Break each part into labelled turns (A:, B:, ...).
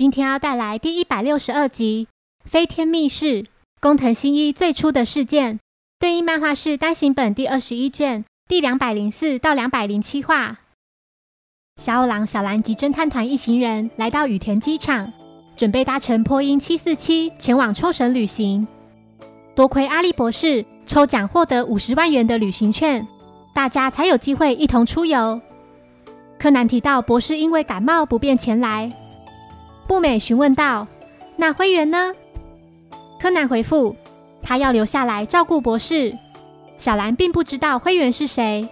A: 今天要带来第一百六十二集《飞天密室》工藤新一最初的事件，对应漫画是单行本第二十一卷第两百零四到两百零七话。小五郎、小兰及侦探团一行人来到羽田机场，准备搭乘波音七四七前往冲绳旅行。多亏阿笠博士抽奖获得五十万元的旅行券，大家才有机会一同出游。柯南提到博士因为感冒不便前来。步美询问道：“那灰原呢？”柯南回复：“他要留下来照顾博士。”小兰并不知道灰原是谁。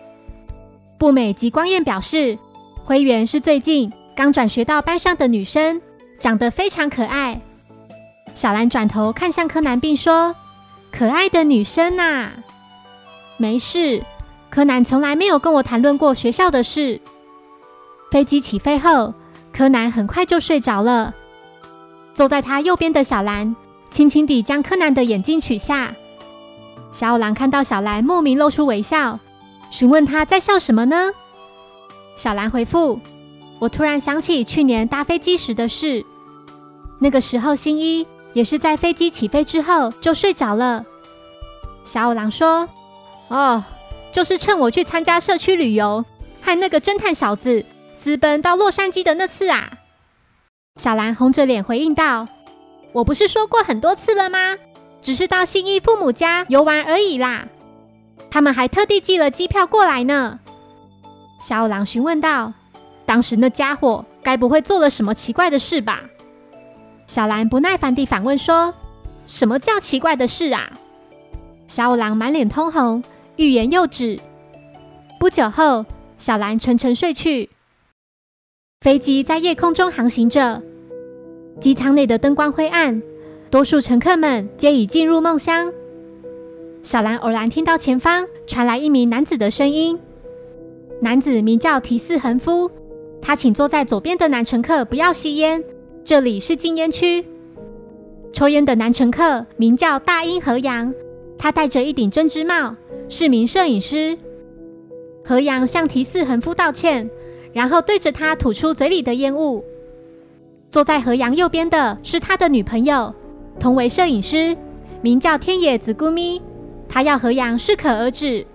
A: 步美及光彦表示，灰原是最近刚转学到班上的女生，长得非常可爱。小兰转头看向柯南，并说：“可爱的女生呐，没事。柯南从来没有跟我谈论过学校的事。”飞机起飞后。柯南很快就睡着了。坐在他右边的小兰轻轻地将柯南的眼睛取下。小五郎看到小兰莫名露出微笑，询问他在笑什么呢？小兰回复：“我突然想起去年搭飞机时的事。那个时候新一也是在飞机起飞之后就睡着了。”小五郎说：“哦，就是趁我去参加社区旅游，和那个侦探小子。”私奔到洛杉矶的那次啊，小兰红着脸回应道：“我不是说过很多次了吗？只是到新一父母家游玩而已啦。他们还特地寄了机票过来呢。”小五郎询问道：“当时那家伙该不会做了什么奇怪的事吧？”小兰不耐烦地反问说：“什么叫奇怪的事啊？”小五郎满脸通红，欲言又止。不久后，小兰沉沉睡去。飞机在夜空中航行着，机舱内的灯光灰暗，多数乘客们皆已进入梦乡。小兰偶然听到前方传来一名男子的声音，男子名叫提斯恒夫，他请坐在左边的男乘客不要吸烟，这里是禁烟区。抽烟的男乘客名叫大英和阳，他戴着一顶针织帽，是名摄影师。和阳向提斯恒夫道歉。然后对着他吐出嘴里的烟雾。坐在河阳右边的是他的女朋友，同为摄影师，名叫天野子姑咪。他要河阳适可而止。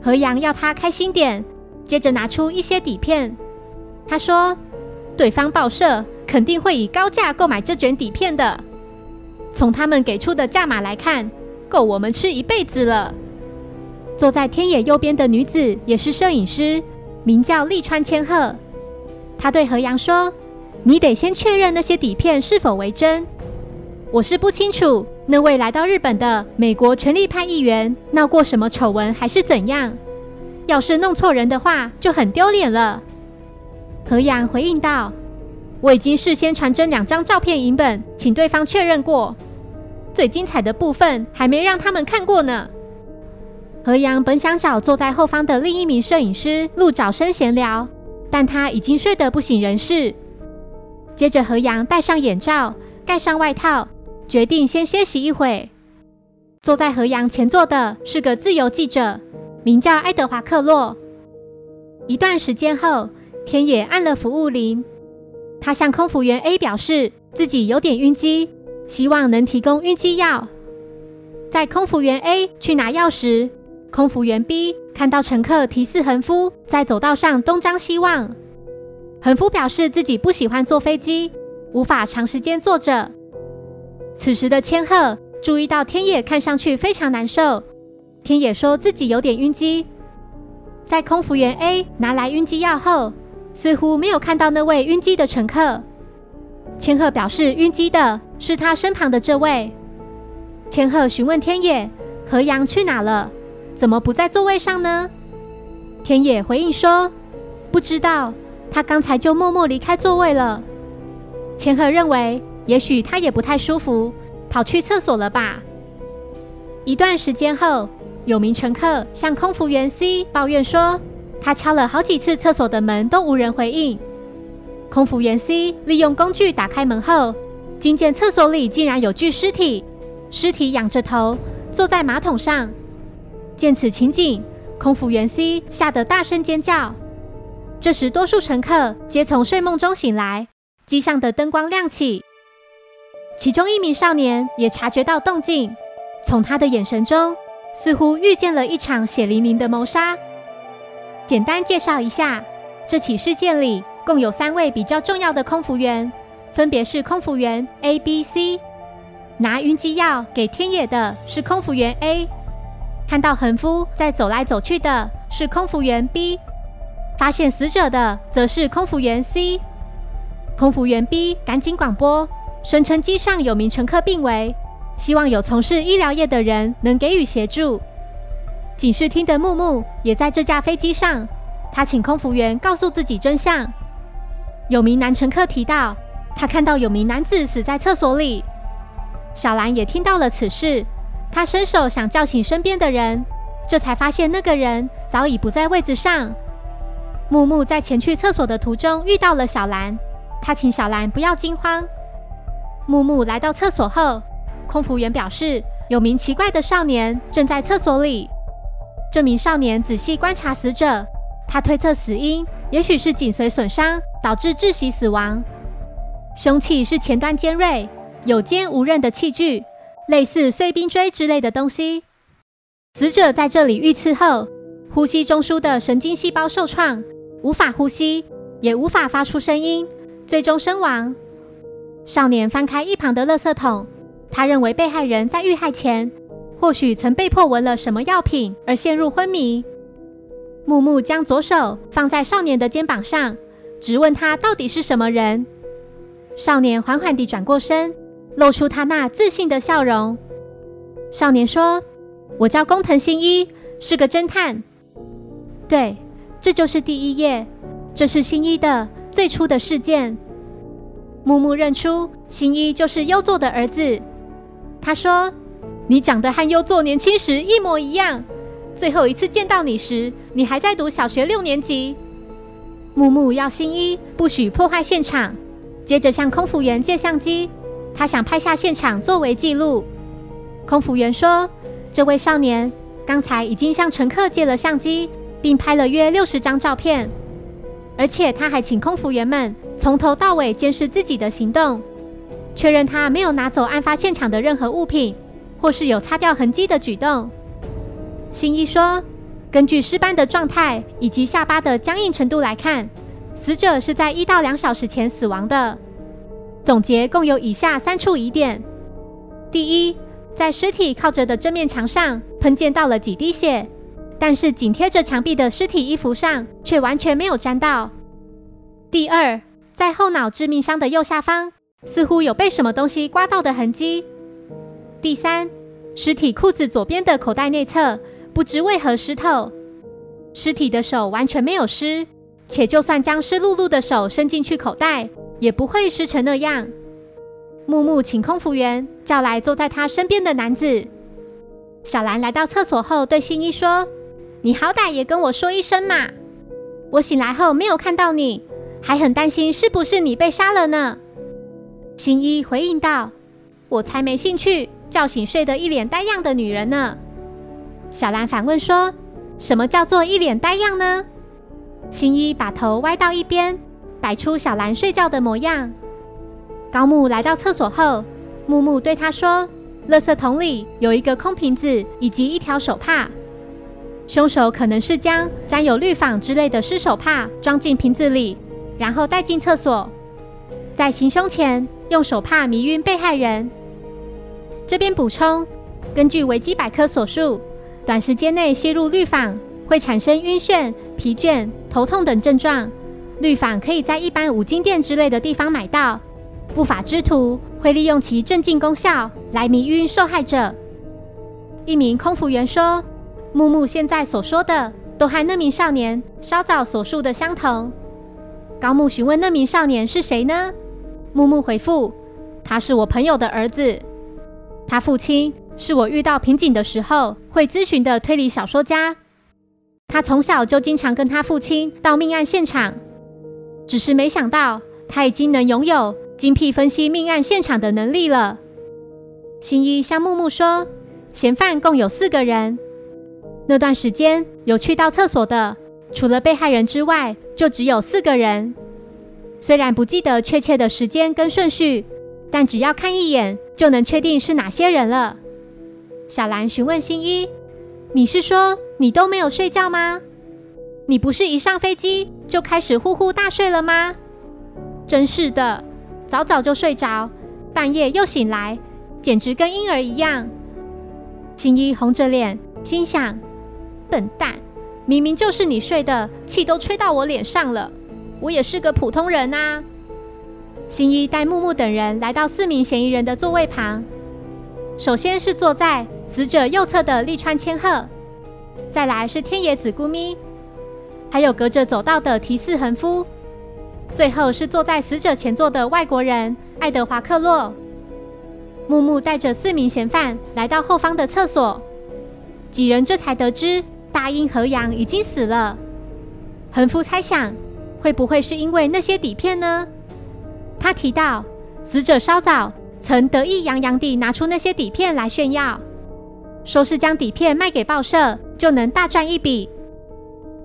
A: 河阳要他开心点，接着拿出一些底片。他说：“对方报社肯定会以高价购买这卷底片的。从他们给出的价码来看，够我们吃一辈子了。”坐在天野右边的女子也是摄影师。名叫利川千鹤，他对何阳说：“你得先确认那些底片是否为真。我是不清楚那位来到日本的美国权力派议员闹过什么丑闻，还是怎样。要是弄错人的话，就很丢脸了。”何阳回应道：“我已经事先传真两张照片影本，请对方确认过。最精彩的部分还没让他们看过呢。”何阳本想找坐在后方的另一名摄影师陆早生闲聊，但他已经睡得不省人事。接着，何阳戴上眼罩，盖上外套，决定先歇息一会。坐在何阳前座的是个自由记者，名叫爱德华克洛。一段时间后，天野按了服务铃，他向空服员 A 表示自己有点晕机，希望能提供晕机药。在空服员 A 去拿药时，空服员 B 看到乘客提示恒夫在走道上东张西望，恒夫表示自己不喜欢坐飞机，无法长时间坐着。此时的千鹤注意到天野看上去非常难受，天野说自己有点晕机。在空服员 A 拿来晕机药后，似乎没有看到那位晕机的乘客。千鹤表示晕机的是他身旁的这位。千鹤询问天野：“何阳去哪了？”怎么不在座位上呢？田野回应说：“不知道，他刚才就默默离开座位了。”千鹤认为，也许他也不太舒服，跑去厕所了吧。一段时间后，有名乘客向空服员 C 抱怨说，他敲了好几次厕所的门都无人回应。空服员 C 利用工具打开门后，惊见厕所里竟然有具尸体，尸体仰着头坐在马桶上。见此情景，空服员 C 吓得大声尖叫。这时，多数乘客皆从睡梦中醒来。机上的灯光亮起，其中一名少年也察觉到动静，从他的眼神中似乎遇见了一场血淋淋的谋杀。简单介绍一下，这起事件里共有三位比较重要的空服员，分别是空服员 A、B、C。拿晕机药给天野的是空服员 A，看到横夫在走来走去的是空服员 B，发现死者的则是空服员 C。空服员 B 赶紧广播，声称机上有名乘客病危，希望有从事医疗业的人能给予协助。警视厅的木木也在这架飞机上，他请空服员告诉自己真相。有名男乘客提到，他看到有名男子死在厕所里。小兰也听到了此事，他伸手想叫醒身边的人，这才发现那个人早已不在位子上。木木在前去厕所的途中遇到了小兰。他请小兰不要惊慌。木木来到厕所后，空服员表示有名奇怪的少年正在厕所里。这名少年仔细观察死者，他推测死因也许是颈髓损伤导致窒息死亡。凶器是前端尖锐、有尖无刃的器具，类似碎冰锥之类的东西。死者在这里遇刺后，呼吸中枢的神经细胞受创，无法呼吸，也无法发出声音。最终身亡。少年翻开一旁的垃圾桶，他认为被害人在遇害前或许曾被迫闻了什么药品而陷入昏迷。木木将左手放在少年的肩膀上，直问他到底是什么人。少年缓缓地转过身，露出他那自信的笑容。少年说：“我叫工藤新一，是个侦探。”对，这就是第一页，这是新一的。最初的事件，木木认出新一就是优作的儿子。他说：“你长得和优作年轻时一模一样。最后一次见到你时，你还在读小学六年级。”木木要新一不许破坏现场，接着向空服员借相机，他想拍下现场作为记录。空服员说：“这位少年刚才已经向乘客借了相机，并拍了约六十张照片。”而且他还请空服员们从头到尾监视自己的行动，确认他没有拿走案发现场的任何物品，或是有擦掉痕迹的举动。新一说，根据尸斑的状态以及下巴的僵硬程度来看，死者是在一到两小时前死亡的。总结共有以下三处疑点：第一，在尸体靠着的正面墙上喷溅到了几滴血。但是紧贴着墙壁的尸体衣服上却完全没有沾到。第二，在后脑致命伤的右下方似乎有被什么东西刮到的痕迹。第三，尸体裤子左边的口袋内侧不知为何湿透，尸体的手完全没有湿，且就算将湿漉漉的手伸进去口袋，也不会湿成那样。木木请空服员叫来坐在他身边的男子。小兰来到厕所后，对新一说。你好歹也跟我说一声嘛！我醒来后没有看到你，还很担心是不是你被杀了呢。新一回应道：“我才没兴趣叫醒睡得一脸呆样的女人呢。”小兰反问说：“什么叫做一脸呆样呢？”新一把头歪到一边，摆出小兰睡觉的模样。高木来到厕所后，木木对他说：“垃圾桶里有一个空瓶子以及一条手帕。”凶手可能是将沾有氯仿之类的湿手帕装进瓶子里，然后带进厕所，在行凶前用手帕迷晕被害人。这边补充，根据维基百科所述，短时间内吸入氯仿会产生晕眩、疲倦、头痛等症状。氯仿可以在一般五金店之类的地方买到，不法之徒会利用其镇静功效来迷晕受害者。一名空服员说。木木现在所说的都和那名少年稍早所述的相同。高木询问那名少年是谁呢？木木回复：“他是我朋友的儿子，他父亲是我遇到瓶颈的时候会咨询的推理小说家。他从小就经常跟他父亲到命案现场，只是没想到他已经能拥有精辟分析命案现场的能力了。”新一向木木说：“嫌犯共有四个人，那段时间有去到厕所的，除了被害人之外，就只有四个人。”虽然不记得确切的时间跟顺序，但只要看一眼就能确定是哪些人了。小兰询问新一：“你是说你都没有睡觉吗？你不是一上飞机就开始呼呼大睡了吗？”“真是的，早早就睡着，半夜又醒来，简直跟婴儿一样。”新一红着脸心想：“笨蛋，明明就是你睡的，气都吹到我脸上了。”我也是个普通人啊。新一带木木等人来到四名嫌疑人的座位旁，首先是坐在死者右侧的利川千鹤，再来是天野子姑咪，还有隔着走道的提四恒夫，最后是坐在死者前座的外国人爱德华克洛。木木带着四名嫌犯来到后方的厕所，几人这才得知大英和洋已经死了。恒夫猜想。会不会是因为那些底片呢？他提到，死者稍早曾得意洋洋地拿出那些底片来炫耀，说是将底片卖给报社就能大赚一笔。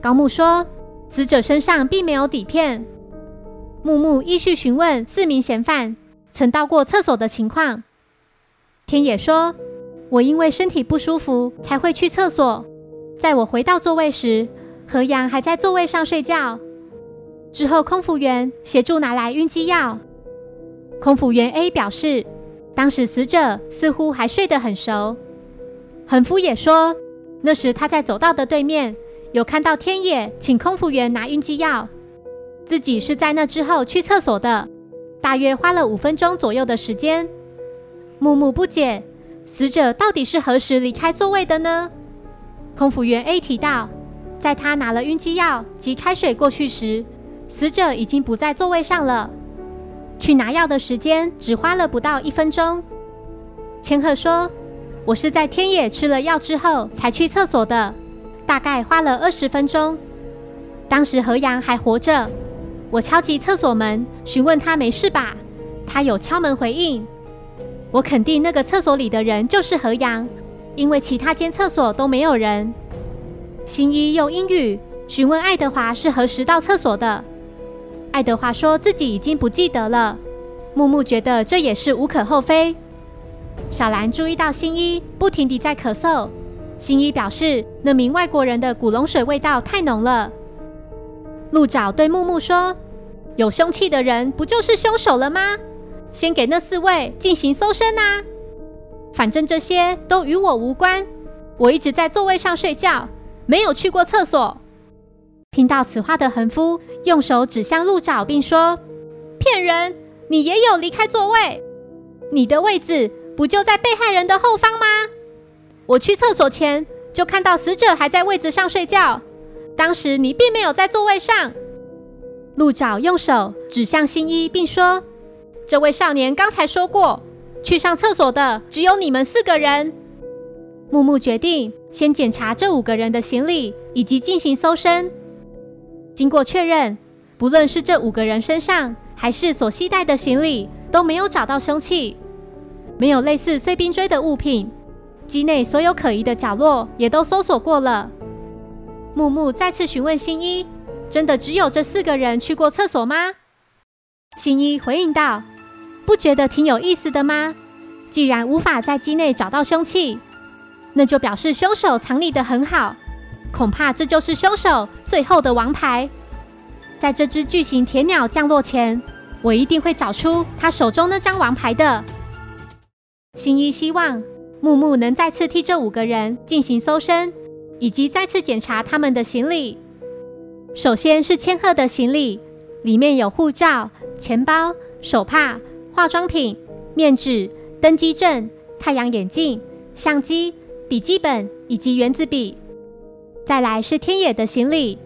A: 高木说，死者身上并没有底片。木木依序询问四名嫌犯曾到过厕所的情况。天野说，我因为身体不舒服才会去厕所。在我回到座位时，何阳还在座位上睡觉。之后，空服员协助拿来晕机药。空服员 A 表示，当时死者似乎还睡得很熟。横夫也说，那时他在走道的对面，有看到天野请空服员拿晕机药，自己是在那之后去厕所的，大约花了五分钟左右的时间。木木不解，死者到底是何时离开座位的呢？空服员 A 提到，在他拿了晕机药及开水过去时。死者已经不在座位上了。去拿药的时间只花了不到一分钟。千鹤说：“我是在天野吃了药之后才去厕所的，大概花了二十分钟。当时何阳还活着，我敲击厕所门询问他没事吧，他有敲门回应。我肯定那个厕所里的人就是何阳，因为其他间厕所都没有人。新一用英语询问爱德华是何时到厕所的。”爱德华说自己已经不记得了。木木觉得这也是无可厚非。小兰注意到新一不停地在咳嗽，新一表示那名外国人的古龙水味道太浓了。鹿爪对木木说：“有凶器的人不就是凶手了吗？先给那四位进行搜身啊！反正这些都与我无关。我一直在座位上睡觉，没有去过厕所。”听到此话的横夫用手指向鹿爪，并说：“骗人！你也有离开座位，你的位置不就在被害人的后方吗？我去厕所前就看到死者还在位子上睡觉，当时你并没有在座位上。”鹿爪用手指向新一，并说：“这位少年刚才说过，去上厕所的只有你们四个人。”木木决定先检查这五个人的行李，以及进行搜身。经过确认，不论是这五个人身上，还是所携带的行李，都没有找到凶器，没有类似碎冰锥的物品。机内所有可疑的角落也都搜索过了。木木再次询问新一：“真的只有这四个人去过厕所吗？”新一回应道：“不觉得挺有意思的吗？既然无法在机内找到凶器，那就表示凶手藏匿的很好。”恐怕这就是凶手最后的王牌。在这只巨型铁鸟降落前，我一定会找出他手中那张王牌的。新一希望木木能再次替这五个人进行搜身，以及再次检查他们的行李。首先是千鹤的行李，里面有护照、钱包、手帕、化妆品、面纸、登机证、太阳眼镜、相机、笔记本以及圆子笔。再来是天野的行李，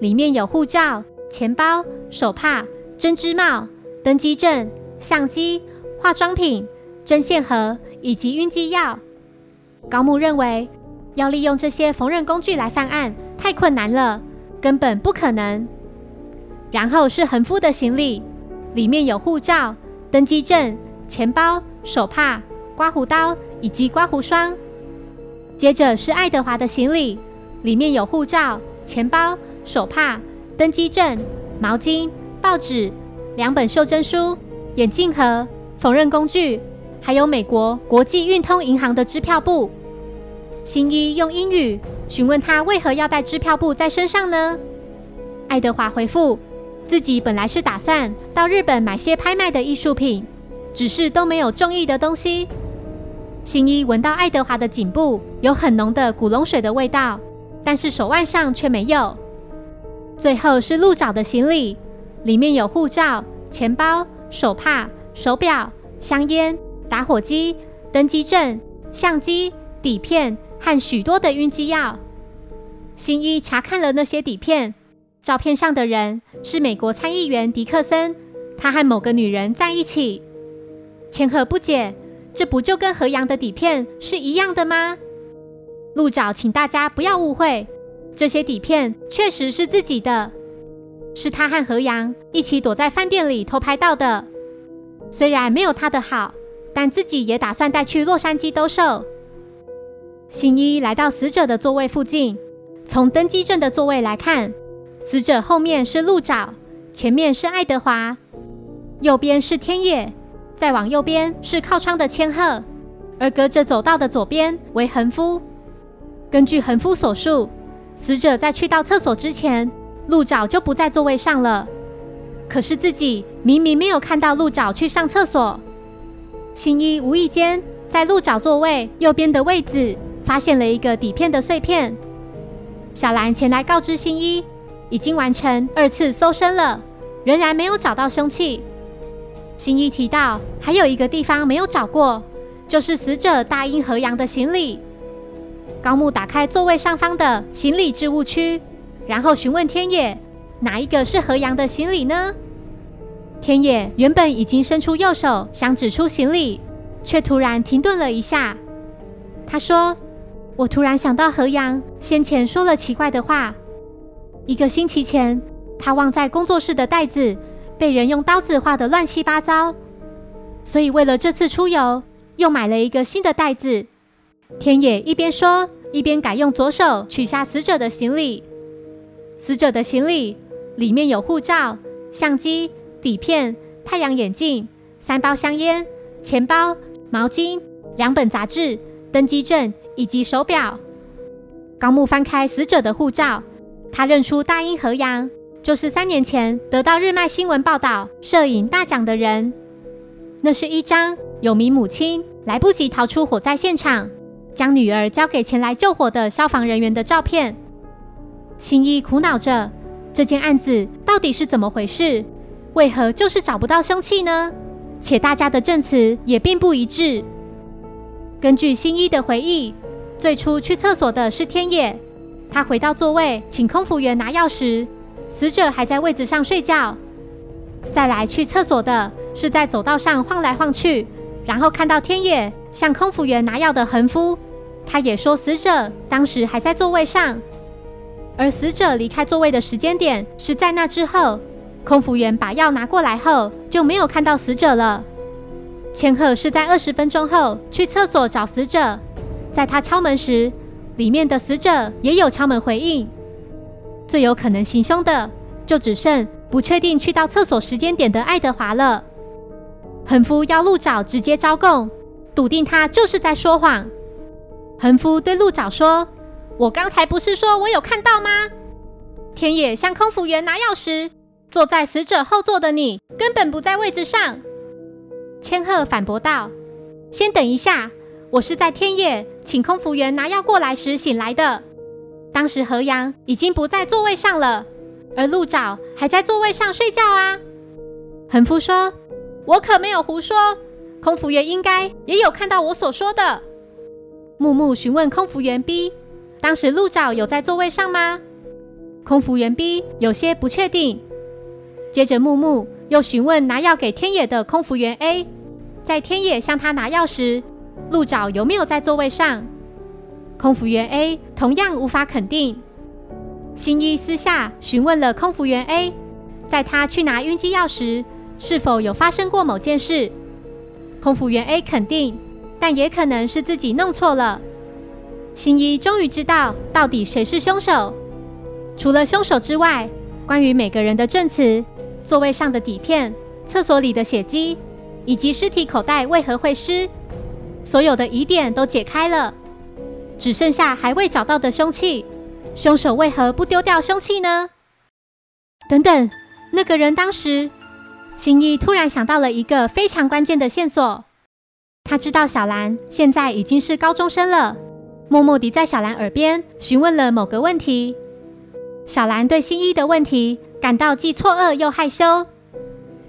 A: 里面有护照、钱包、手帕、针织帽、登机证、相机、化妆品、针线盒以及晕机药。高木认为，要利用这些缝纫工具来犯案太困难了，根本不可能。然后是横夫的行李，里面有护照、登机证、钱包、手帕、刮胡刀以及刮胡霜。接着是爱德华的行李，里面有护照、钱包、手帕、登机证、毛巾、报纸、两本袖珍书、眼镜盒、缝纫工具，还有美国国际运通银行的支票簿。新一用英语询问他为何要带支票簿在身上呢？爱德华回复。自己本来是打算到日本买些拍卖的艺术品，只是都没有中意的东西。新一闻到爱德华的颈部有很浓的古龙水的味道，但是手腕上却没有。最后是鹿爪的行李，里面有护照、钱包、手帕、手表、香烟、打火机、登机证、相机、底片和许多的晕机药。新一查看了那些底片。照片上的人是美国参议员迪克森，他和某个女人在一起。千鹤不解，这不就跟何阳的底片是一样的吗？鹿角，请大家不要误会，这些底片确实是自己的，是他和何阳一起躲在饭店里偷拍到的。虽然没有他的好，但自己也打算带去洛杉矶兜售。新一来到死者的座位附近，从登机证的座位来看。死者后面是鹿沼，前面是爱德华，右边是天野，再往右边是靠窗的千鹤，而隔着走道的左边为横夫。根据横夫所述，死者在去到厕所之前，鹿沼就不在座位上了。可是自己明明没有看到鹿沼去上厕所。新一无意间在鹿爪座位右边的位置发现了一个底片的碎片。小兰前来告知新一。已经完成二次搜身了，仍然没有找到凶器。新一提到还有一个地方没有找过，就是死者大英和阳的行李。高木打开座位上方的行李置物区，然后询问天野哪一个是和阳的行李呢？天野原本已经伸出右手想指出行李，却突然停顿了一下。他说：“我突然想到何阳先前说了奇怪的话。”一个星期前，他忘在工作室的袋子被人用刀子划得乱七八糟，所以为了这次出游，又买了一个新的袋子。天野一边说，一边改用左手取下死者的行李。死者的行李里面有护照、相机、底片、太阳眼镜、三包香烟、钱包、毛巾、两本杂志、登机证以及手表。高木翻开死者的护照。他认出大英和洋，就是三年前得到日漫新闻报道摄影大奖的人。那是一张有名母亲来不及逃出火灾现场，将女儿交给前来救火的消防人员的照片。新一苦恼着，这件案子到底是怎么回事？为何就是找不到凶器呢？且大家的证词也并不一致。根据新一的回忆，最初去厕所的是天野。他回到座位，请空服员拿钥匙。死者还在位子上睡觉。再来去厕所的是在走道上晃来晃去，然后看到天野向空服员拿药的横夫。他也说死者当时还在座位上，而死者离开座位的时间点是在那之后。空服员把药拿过来后就没有看到死者了。千鹤是在二十分钟后去厕所找死者，在他敲门时。里面的死者也有敲门回应，最有可能行凶的就只剩不确定去到厕所时间点的爱德华了。横夫要鹿爪直接招供，笃定他就是在说谎。横夫对鹿爪说：“我刚才不是说我有看到吗？”天野向空服员拿钥匙，坐在死者后座的你根本不在位置上。千鹤反驳道：“先等一下。”我是在天野请空服员拿药过来时醒来的。当时河阳已经不在座位上了，而鹿爪还在座位上睡觉啊。横夫说：“我可没有胡说，空服员应该也有看到我所说的。”木木询问空服员 B：“ 当时鹿爪有在座位上吗？”空服员 B 有些不确定。接着木木又询问拿药给天野的空服员 A，在天野向他拿药时，鹿角有没有在座位上？空服员 A 同样无法肯定。新一私下询问了空服员 A，在他去拿晕机药时，是否有发生过某件事？空服员 A 肯定，但也可能是自己弄错了。新一终于知道到底谁是凶手。除了凶手之外，关于每个人的证词。座位上的底片、厕所里的血迹，以及尸体口袋为何会湿，所有的疑点都解开了，只剩下还未找到的凶器。凶手为何不丢掉凶器呢？等等，那个人当时，新一突然想到了一个非常关键的线索。他知道小兰现在已经是高中生了，默默地在小兰耳边询问了某个问题。小兰对新一的问题。感到既错愕又害羞，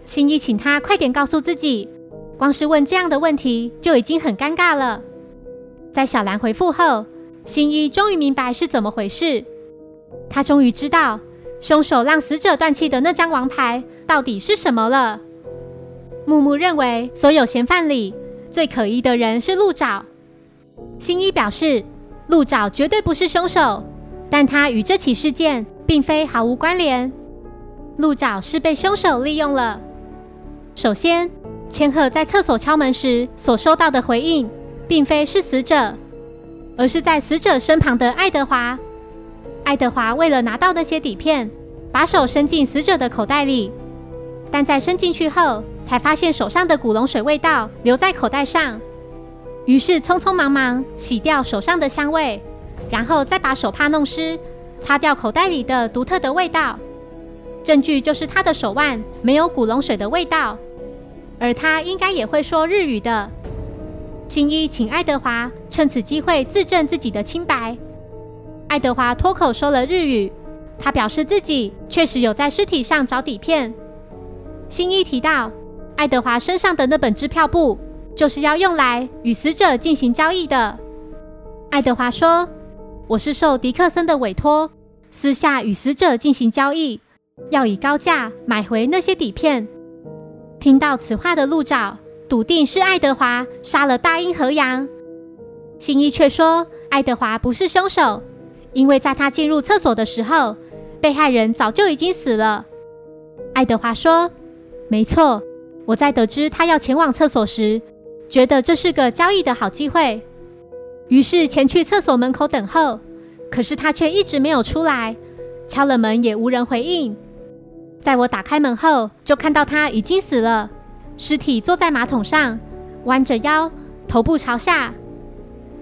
A: 新一请他快点告诉自己，光是问这样的问题就已经很尴尬了。在小兰回复后，新一终于明白是怎么回事。他终于知道凶手让死者断气的那张王牌到底是什么了。木木认为，所有嫌犯里最可疑的人是鹿爪。新一表示，鹿爪绝对不是凶手，但他与这起事件并非毫无关联。鹿爪是被凶手利用了。首先，千鹤在厕所敲门时所收到的回应，并非是死者，而是在死者身旁的爱德华。爱德华为了拿到那些底片，把手伸进死者的口袋里，但在伸进去后，才发现手上的古龙水味道留在口袋上，于是匆匆忙忙洗掉手上的香味，然后再把手帕弄湿，擦掉口袋里的独特的味道。证据就是他的手腕没有古龙水的味道，而他应该也会说日语的。新一请爱德华趁此机会自证自己的清白。爱德华脱口说了日语，他表示自己确实有在尸体上找底片。新一提到，爱德华身上的那本支票簿就是要用来与死者进行交易的。爱德华说：“我是受迪克森的委托，私下与死者进行交易。”要以高价买回那些底片。听到此话的鹿爪笃定是爱德华杀了大英和阳，新一却说爱德华不是凶手，因为在他进入厕所的时候，被害人早就已经死了。爱德华说：“没错，我在得知他要前往厕所时，觉得这是个交易的好机会，于是前去厕所门口等候。可是他却一直没有出来，敲了门也无人回应。”在我打开门后，就看到他已经死了，尸体坐在马桶上，弯着腰，头部朝下。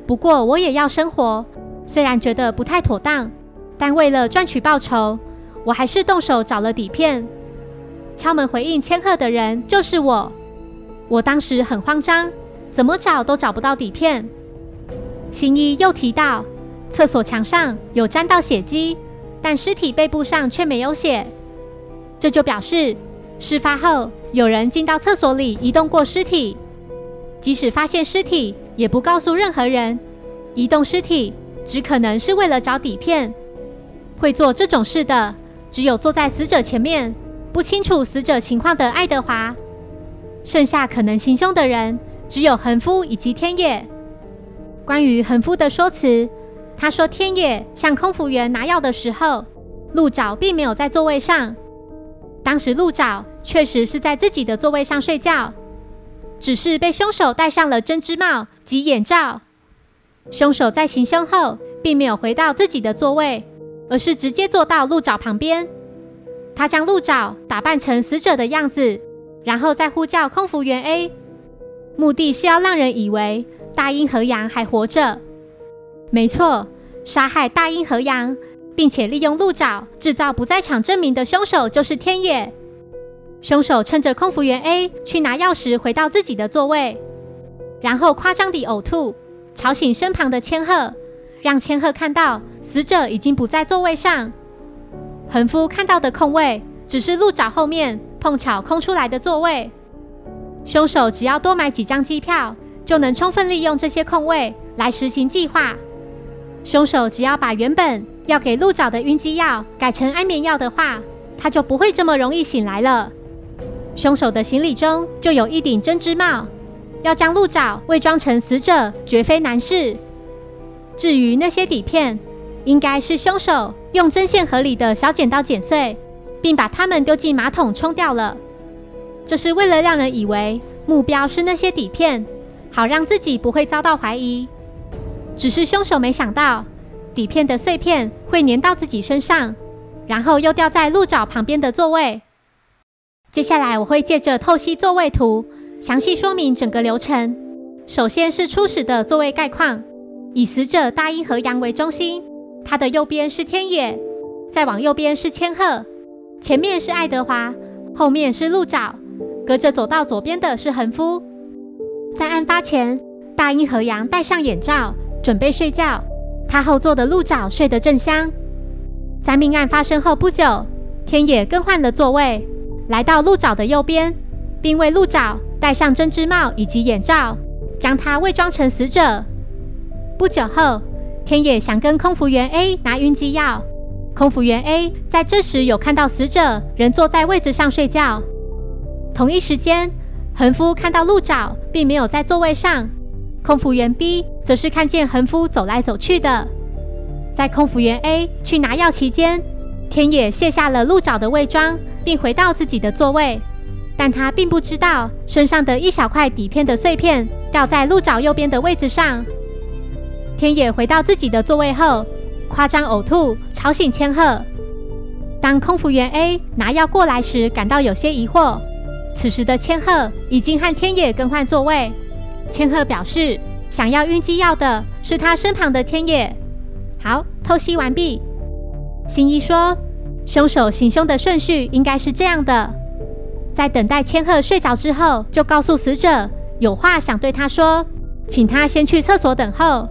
A: 不过我也要生活，虽然觉得不太妥当，但为了赚取报酬，我还是动手找了底片。敲门回应千鹤的人就是我。我当时很慌张，怎么找都找不到底片。新一又提到，厕所墙上有沾到血迹，但尸体背部上却没有血。这就表示，事发后有人进到厕所里移动过尸体，即使发现尸体，也不告诉任何人。移动尸体只可能是为了找底片。会做这种事的，只有坐在死者前面、不清楚死者情况的爱德华。剩下可能行凶的人，只有横夫以及天野。关于横夫的说辞，他说天野向空服员拿药的时候，鹿沼并没有在座位上。当时鹿沼确实是在自己的座位上睡觉，只是被凶手戴上了针织帽及眼罩。凶手在行凶后，并没有回到自己的座位，而是直接坐到鹿沼旁边。他将鹿沼打扮成死者的样子，然后再呼叫空服员 A，目的是要让人以为大英和阳还活着。没错，杀害大英和阳。并且利用鹿爪制造不在场证明的凶手就是天野。凶手趁着空服员 A 去拿钥匙回到自己的座位，然后夸张地呕吐，吵醒身旁的千鹤，让千鹤看到死者已经不在座位上。横夫看到的空位只是鹿爪后面碰巧空出来的座位。凶手只要多买几张机票，就能充分利用这些空位来实行计划。凶手只要把原本要给鹿爪的晕机药改成安眠药的话，他就不会这么容易醒来了。凶手的行李中就有一顶针织帽，要将鹿爪伪装成死者绝非难事。至于那些底片，应该是凶手用针线盒里的小剪刀剪碎，并把它们丢进马桶冲掉了。这是为了让人以为目标是那些底片，好让自己不会遭到怀疑。只是凶手没想到，底片的碎片会粘到自己身上，然后又掉在鹿爪旁边的座位。接下来我会借着透析座位图，详细说明整个流程。首先是初始的座位概况，以死者大英和阳为中心，他的右边是天野，再往右边是千鹤，前面是爱德华，后面是鹿沼，隔着走到左边的是恒夫。在案发前，大英和阳戴上眼罩。准备睡觉，他后座的鹿爪睡得正香。在命案发生后不久，天野更换了座位，来到鹿爪的右边，并为鹿爪戴上针织帽以及眼罩，将他伪装成死者。不久后，天野想跟空服员 A 拿晕机药，空服员 A 在这时有看到死者仍坐在位子上睡觉。同一时间，恒夫看到鹿爪并没有在座位上。空服员 B 则是看见恒夫走来走去的。在空服员 A 去拿药期间，天野卸下了鹿爪的伪装，并回到自己的座位。但他并不知道身上的一小块底片的碎片掉在鹿爪右边的位置上。天野回到自己的座位后，夸张呕吐，吵醒千鹤。当空服员 A 拿药过来时，感到有些疑惑。此时的千鹤已经和天野更换座位。千鹤表示，想要晕机药的是他身旁的天野。好，透析完毕。新一说，凶手行凶的顺序应该是这样的：在等待千鹤睡着之后，就告诉死者有话想对他说，请他先去厕所等候，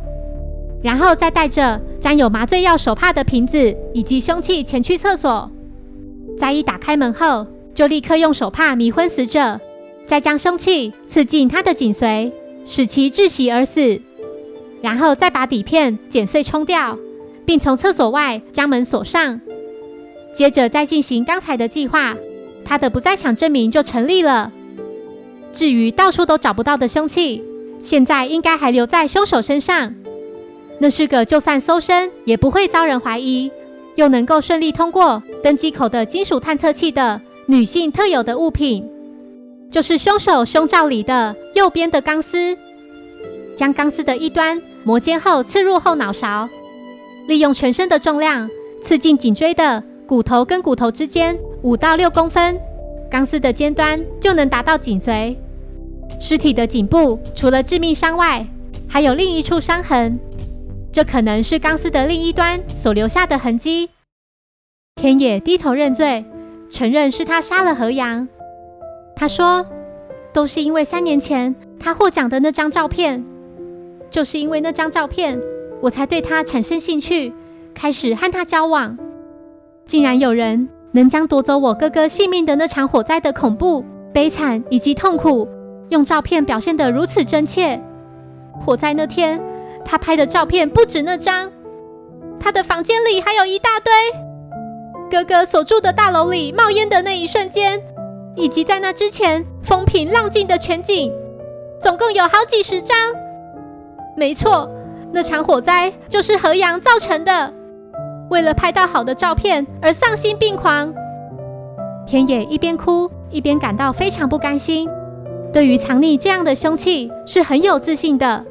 A: 然后再带着沾有麻醉药手帕的瓶子以及凶器前去厕所。在一打开门后，就立刻用手帕迷昏死者，再将凶器刺进他的颈髓。使其窒息而死，然后再把底片剪碎冲掉，并从厕所外将门锁上。接着再进行刚才的计划，他的不在场证明就成立了。至于到处都找不到的凶器，现在应该还留在凶手身上。那是个就算搜身也不会遭人怀疑，又能够顺利通过登机口的金属探测器的女性特有的物品。就是凶手胸罩里的右边的钢丝，将钢丝的一端磨尖后刺入后脑勺，利用全身的重量刺进颈椎的骨头跟骨头之间五到六公分，钢丝的尖端就能达到颈髓。尸体的颈部除了致命伤外，还有另一处伤痕，这可能是钢丝的另一端所留下的痕迹。天野低头认罪，承认是他杀了何阳。他说：“都是因为三年前他获奖的那张照片，就是因为那张照片，我才对他产生兴趣，开始和他交往。竟然有人能将夺走我哥哥性命的那场火灾的恐怖、悲惨以及痛苦，用照片表现得如此真切。火灾那天，他拍的照片不止那张，他的房间里还有一大堆。哥哥所住的大楼里冒烟的那一瞬间。”以及在那之前风平浪静的全景，总共有好几十张。没错，那场火灾就是何阳造成的。为了拍到好的照片而丧心病狂，田野一边哭一边感到非常不甘心。对于藏匿这样的凶器是很有自信的。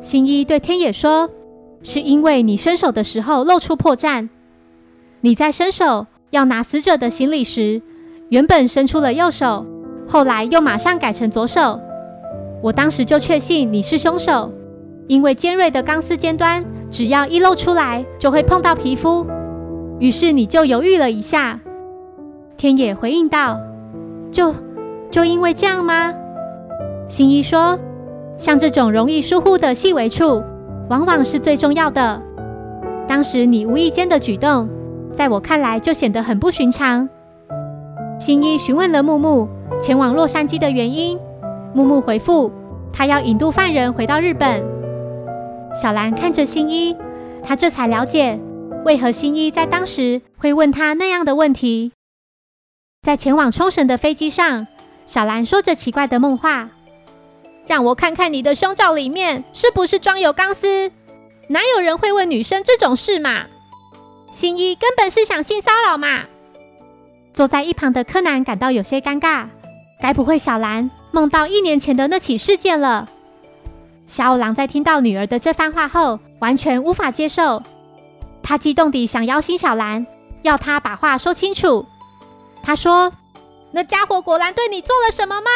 A: 新一对天野说：“是因为你伸手的时候露出破绽。你在伸手要拿死者的行李时。”原本伸出了右手，后来又马上改成左手。我当时就确信你是凶手，因为尖锐的钢丝尖端只要一露出来就会碰到皮肤。于是你就犹豫了一下。天野回应道：“就就因为这样吗？”新一说：“像这种容易疏忽的细微处，往往是最重要的。当时你无意间的举动，在我看来就显得很不寻常。”新一询问了木木前往洛杉矶的原因，木木回复他要引渡犯人回到日本。小兰看着新一，他这才了解为何新一在当时会问他那样的问题。在前往冲绳的飞机上，小兰说着奇怪的梦话：“让我看看你的胸罩里面是不是装有钢丝？哪有人会问女生这种事嘛？新一根本是想性骚扰嘛！”坐在一旁的柯南感到有些尴尬，该不会小兰梦到一年前的那起事件了？小五郎在听到女儿的这番话后，完全无法接受。他激动地想邀请小兰，要她把话说清楚。他说：“那家伙果然对你做了什么吗？”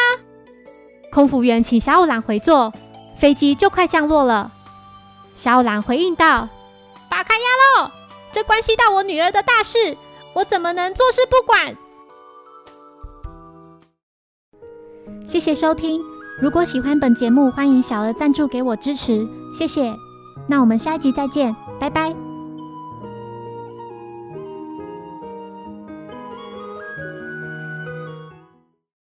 A: 空服员请小五郎回座，飞机就快降落了。小五郎回应道：“把开压喽，这关系到我女儿的大事。”我怎么能坐视不管？谢谢收听。如果喜欢本节目，欢迎小额赞助给我支持，谢谢。那我们下一集再见，拜拜。